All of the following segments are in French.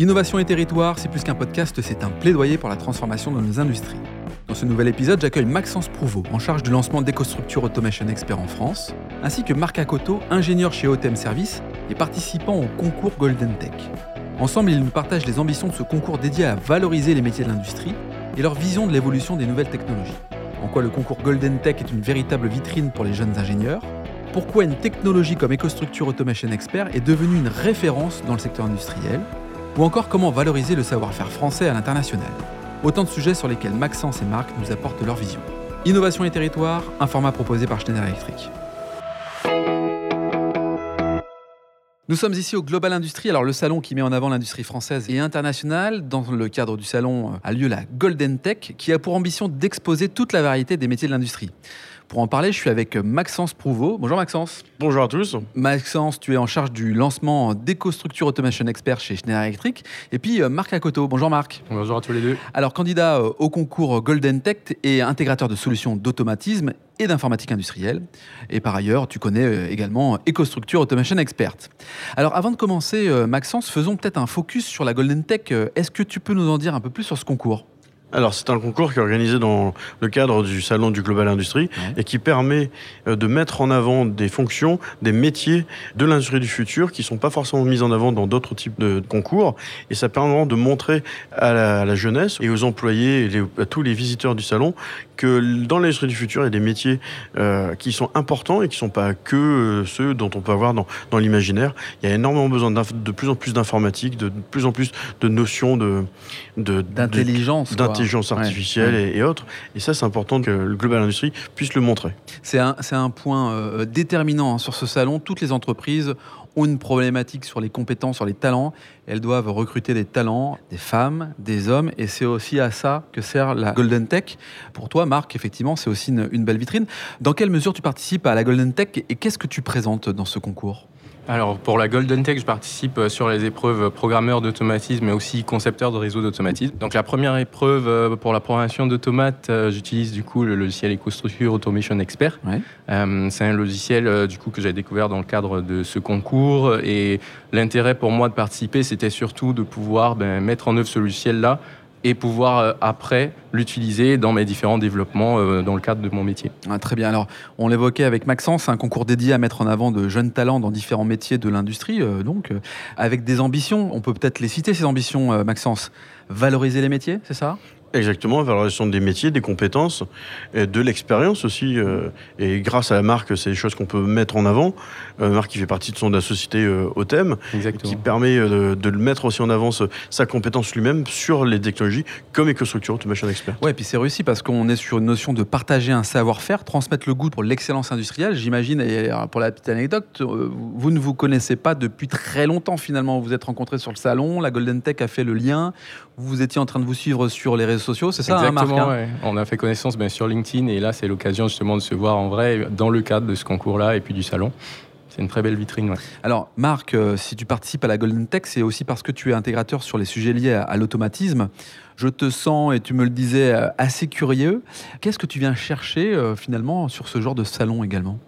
Innovation et territoire, c'est plus qu'un podcast, c'est un plaidoyer pour la transformation de nos industries. Dans ce nouvel épisode, j'accueille Maxence Prouveau, en charge du lancement d'EcoStructure Automation Expert en France, ainsi que Marc Akoto, ingénieur chez OTM Service et participant au concours Golden Tech. Ensemble, ils nous partagent les ambitions de ce concours dédié à valoriser les métiers de l'industrie et leur vision de l'évolution des nouvelles technologies. En quoi le concours Golden Tech est une véritable vitrine pour les jeunes ingénieurs? Pourquoi une technologie comme EcoStructure Automation Expert est devenue une référence dans le secteur industriel? Ou encore comment valoriser le savoir-faire français à l'international Autant de sujets sur lesquels Maxence et Marc nous apportent leur vision. Innovation et territoire, un format proposé par Schneider Electric. Nous sommes ici au Global Industrie, alors le salon qui met en avant l'industrie française et internationale. Dans le cadre du salon a lieu la Golden Tech, qui a pour ambition d'exposer toute la variété des métiers de l'industrie. Pour en parler, je suis avec Maxence Prouveau. Bonjour Maxence. Bonjour à tous. Maxence, tu es en charge du lancement d'EcoStructure Automation Expert chez Schneider Electric. Et puis euh, Marc Akoto. Bonjour Marc. Bonjour à tous les deux. Alors candidat euh, au concours Golden Tech et intégrateur de solutions d'automatisme et d'informatique industrielle. Et par ailleurs, tu connais euh, également EcoStructure Automation Expert. Alors avant de commencer, Maxence, faisons peut-être un focus sur la Golden Tech. Est-ce que tu peux nous en dire un peu plus sur ce concours? Alors c'est un concours qui est organisé dans le cadre du salon du Global Industrie et qui permet euh, de mettre en avant des fonctions, des métiers de l'industrie du futur qui sont pas forcément mis en avant dans d'autres types de concours. Et ça permet de montrer à la, jeunesse et aux employés et à tous les visiteurs du salon que dans l'industrie du futur il y a des métiers euh, qui sont importants et qui sont pas que euh, ceux dont on peut avoir dans, dans l'imaginaire. Il y a énormément besoin de plus en plus d'informatique, de plus en plus de notions de d'intelligence intelligence artificielle Et, autres. Et ça, c'est important que le Global Industry puisse le montrer. C'est un, un, point euh, déterminant hein, sur ce salon. Toutes les entreprises ont une problématique sur les compétences, sur les talents. Elles doivent recruter des talents, des femmes, des hommes, et c'est aussi à ça que sert la Golden Tech. Pour toi, Marc, effectivement, c'est aussi une, une belle vitrine. Dans quelle mesure tu participes à la Golden Tech et qu'est-ce que tu présentes dans ce concours? Alors pour la Golden Tech, je participe euh, sur les épreuves programmeur d'automatisme mais aussi concepteur de réseau d'automatisme. Donc la première épreuve euh, pour la programmation d'automates, euh, j'utilise du coup le logiciel EcoStructure Automation Expert. c'est un logiciel du coup que j'ai découvert dans le cadre de ce concours et l'intérêt pour moi de participer, c'était surtout de pouvoir ben, mettre en œuvre ce logiciel-là et pouvoir euh, après l'utiliser dans mes différents développements euh, dans le cadre de mon métier. Ah, très bien. Alors, on l'évoquait avec Maxence, un concours dédié à mettre en avant de jeunes talents dans différents métiers de l'industrie, euh, donc avec des ambitions. On peut peut-être les citer ces ambitions, Maxence. Valoriser les métiers, c'est ça? Exactement, valorisation des métiers, des compétences, et de l'expérience aussi. Euh, et grâce à la marque, c'est des choses qu'on peut mettre en avant. Euh, une marque qui fait partie de son de société euh, OTEM, qui permet de, le mettre aussi en avant sa compétence lui-même sur les technologies comme EcoStructure Automation Expert. Ouais, et puis c'est réussi parce qu'on est sur une notion de partager un savoir-faire, transmettre le goût pour l'excellence industrielle. J'imagine, et pour la petite anecdote, vous ne vous connaissez pas depuis très longtemps finalement. Vous vous êtes rencontrés sur le salon, la Golden Tech a fait le lien. Vous étiez en train de vous suivre sur les réseaux sociaux, c'est ça, hein, Exactement, On a fait connaissance bien, sur LinkedIn et là, c'est l'occasion justement de se voir en vrai dans le cadre de ce concours-là et puis du salon. C'est une très belle vitrine. Alors, Marc, euh, si tu participes à la Golden Tech, c'est aussi parce que tu es intégrateur sur les sujets liés à, l'automatisme. Je te sens, et tu me le disais, euh, assez curieux. Qu'est-ce que tu viens chercher euh, finalement sur ce genre de salon également?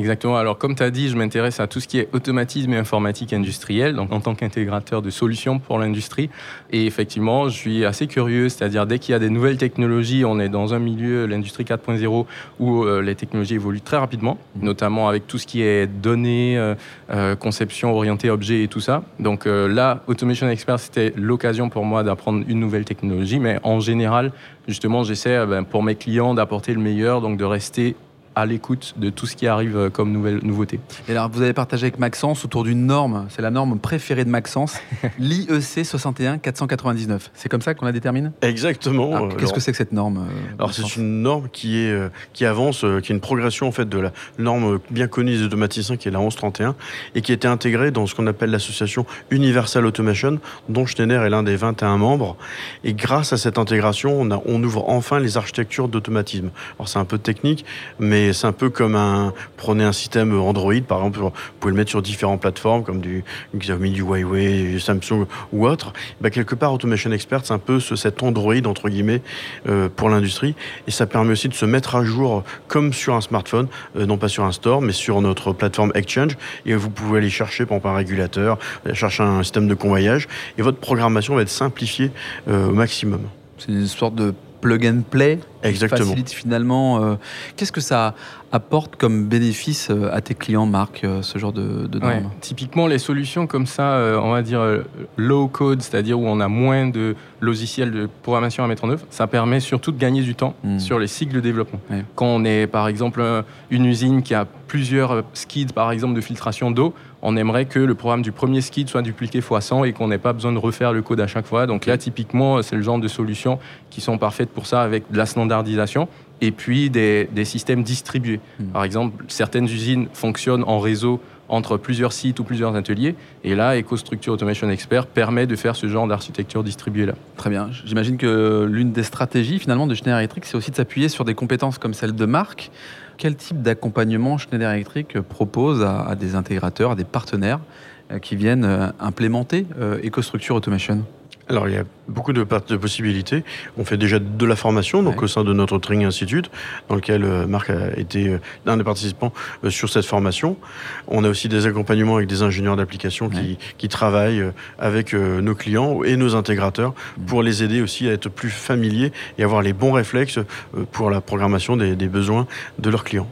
Exactement. Alors, comme tu as dit, je m'intéresse à tout ce qui est automatisme et informatique industrielle, donc en tant qu'intégrateur de solutions pour l'industrie. Et effectivement, je suis assez curieux, c'est-à-dire dès qu'il y a des nouvelles technologies, on est dans un milieu, l'industrie 4.0, où euh, les technologies évoluent très rapidement, mmh. notamment avec tout ce qui est données, euh, euh, conception orientée objet et tout ça. Donc là, Automation Expert, c'était l'occasion pour moi d'apprendre une nouvelle technologie, mais en général, justement, j'essaie ben, pour mes clients d'apporter le meilleur, donc de rester à l'écoute de tout ce qui arrive euh, comme nouvelle, nouveauté. Et alors, vous avez partagé avec Maxence autour d'une norme, c'est la norme préférée de Maxence, l'IEC 61 499. C'est comme ça qu'on la détermine? Exactement. Qu'est-ce que c'est que cette norme euh, Alors, c'est une norme qui, est, euh, qui avance, qui est une progression en fait de la norme bien connue des automaticiens qui est la 1131 et qui a été intégrée dans ce qu'on appelle l'association Universal Automation, dont Schneider est l'un des 21 membres. Et grâce à cette intégration, on, a, on ouvre enfin les architectures d'automatisme. Alors, c'est un peu technique, mais Mais c'est un peu comme un, prenez un système Android, par exemple, vous pouvez le mettre sur différentes plateformes comme du Xiaomi, du Huawei, du Samsung ou autre. Bah, quelque part, Automation Expert, c'est un peu ce, cet Android, entre guillemets, euh, pour l'industrie. Et ça permet aussi de se mettre à jour comme sur un smartphone, euh, non pas sur un store, mais sur notre plateforme Exchange. Et vous pouvez aller chercher, par exemple, un régulateur, chercher un système de convoyage. Et votre programmation va être simplifiée euh, au maximum. C'est une sorte de plug and play Exactement. facilite finalement. euh, Qu'est-ce que ça apporte comme bénéfice euh, à tes clients, Marc, euh, ce genre de, de Ouais. normes? Typiquement, les solutions comme ça, euh, on va dire low code, c'est-à-dire où on a moins de logiciels de programmation à mettre en œuvre, ça permet surtout de gagner du temps Mm. sur les cycles de développement. Ouais. Quand on est par exemple un- une usine qui a plusieurs skids, par exemple de filtration d'eau, on aimerait que le programme du premier skid soit dupliqué x 100 et qu'on n'ait pas besoin de refaire le code à chaque fois. Donc là, typiquement, c'est le genre de solutions qui sont parfaites pour ça avec de la standardisation et puis des, des systèmes distribués. Mm. Par exemple, certaines usines fonctionnent en réseau entre plusieurs sites ou plusieurs ateliers. Et là, EcoStructure Automation Expert permet de faire ce genre d'architecture distribuée-là. Très bien. J'imagine que l'une des stratégies finalement de Schneider Electric, c'est aussi de s'appuyer sur des compétences comme celle de Marc. Quel type d'accompagnement Schneider Electric propose à, à des intégrateurs, à des partenaires euh, qui viennent euh, implémenter euh, EcoStructure Automation? Alors, il y a beaucoup de, possibilités. On fait déjà de la formation, donc Ouais. au sein de notre Training Institute, dans lequel euh, Marc a été euh, un des participants euh, sur cette formation. On a aussi des accompagnements avec des ingénieurs d'application qui, Ouais. qui travaillent euh, avec nos clients et nos intégrateurs Mhm. pour les aider aussi à être plus familiers et avoir les bons réflexes pour la programmation des, des besoins de leurs clients.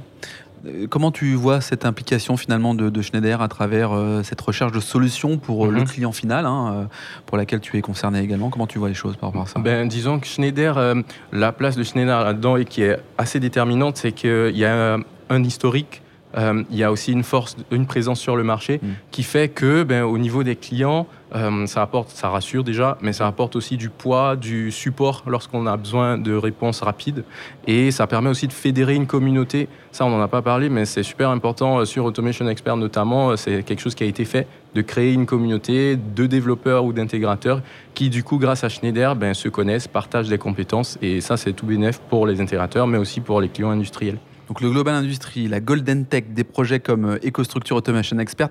Euh, Comment tu vois cette implication finalement de, de Schneider à travers euh, cette recherche de solutions pour euh, Mhm. le client final, hein, pour laquelle tu es concerné également? Comment tu vois les choses par rapport à ça? Ben, disons que Schneider, euh, la place de Schneider là-dedans et qui est assez déterminante, c'est qu'il y a un historique, euh, il y a aussi une force, une présence sur le marché Mm. qui fait que, ben, au niveau des clients, euh, ça apporte, ça rassure déjà, mais ça apporte aussi du poids, du support lorsqu'on a besoin de réponses rapides, et ça permet aussi de fédérer une communauté. Ça, on n'en a pas parlé, mais c'est super important euh, sur Automation Expert notamment. C'est quelque chose qui a été fait de créer une communauté de développeurs ou d'intégrateurs qui, du coup, grâce à Schneider, ben, se connaissent, partagent des compétences. Et ça, c'est tout bénéf pour les intégrateurs, mais aussi pour les clients industriels. Donc le Global Industry, la Golden Tech, des projets comme euh, EcoStructure Automation Expert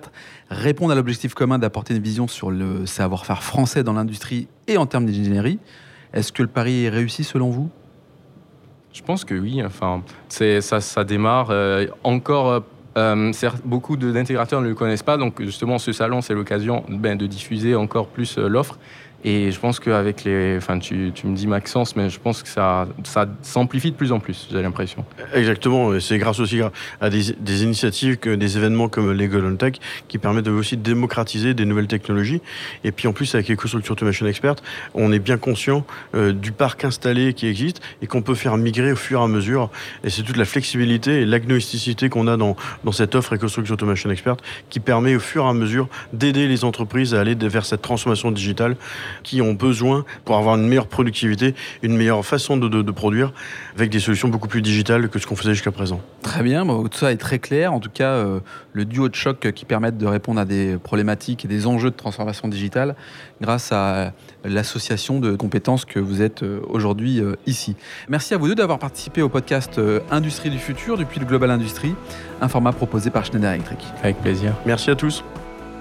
répondent à l'objectif commun d'apporter une vision sur le savoir-faire français dans l'industrie et en termes d'ingénierie. Est-ce que le pari est réussi selon vous? Je pense que oui. Enfin, ça, démarre euh, encore. euh, beaucoup d'intégrateurs ne le connaissent pas, donc justement ce salon c'est l'occasion ben, de diffuser encore plus l'offre. Et je pense qu'avec les, enfin tu, tu me dis Maxence, mais je pense que ça, ça s'amplifie de plus en plus. J'ai l'impression. Exactement, et c'est grâce aussi à des, initiatives, que des événements comme les Golden Tech qui permettent de aussi démocratiser des nouvelles technologies. Et puis en plus, avec EcoStructure Automation Expert, on est bien conscient euh, du parc installé qui existe et qu'on peut faire migrer au fur et à mesure. Et c'est toute la flexibilité et l'agnosticité qu'on a dans, dans cette offre EcoStructure Automation Expert qui permet au fur et à mesure d'aider les entreprises à aller de- vers cette transformation digitale qui ont besoin pour avoir une meilleure productivité, une meilleure façon de, de- de produire avec des solutions beaucoup plus digitales que ce qu'on faisait jusqu'à présent. Très bien, bon, tout ça est très clair. En tout cas, euh, le duo de choc qui permettent de répondre à des problématiques et des enjeux de transformation digitale grâce à l'association de compétences que vous êtes euh, aujourd'hui euh, ici. Merci à vous deux d'avoir participé au podcast euh, Industrie du futur depuis le Global Industry, un format proposé par Schneider Electric. Avec plaisir. Merci à tous.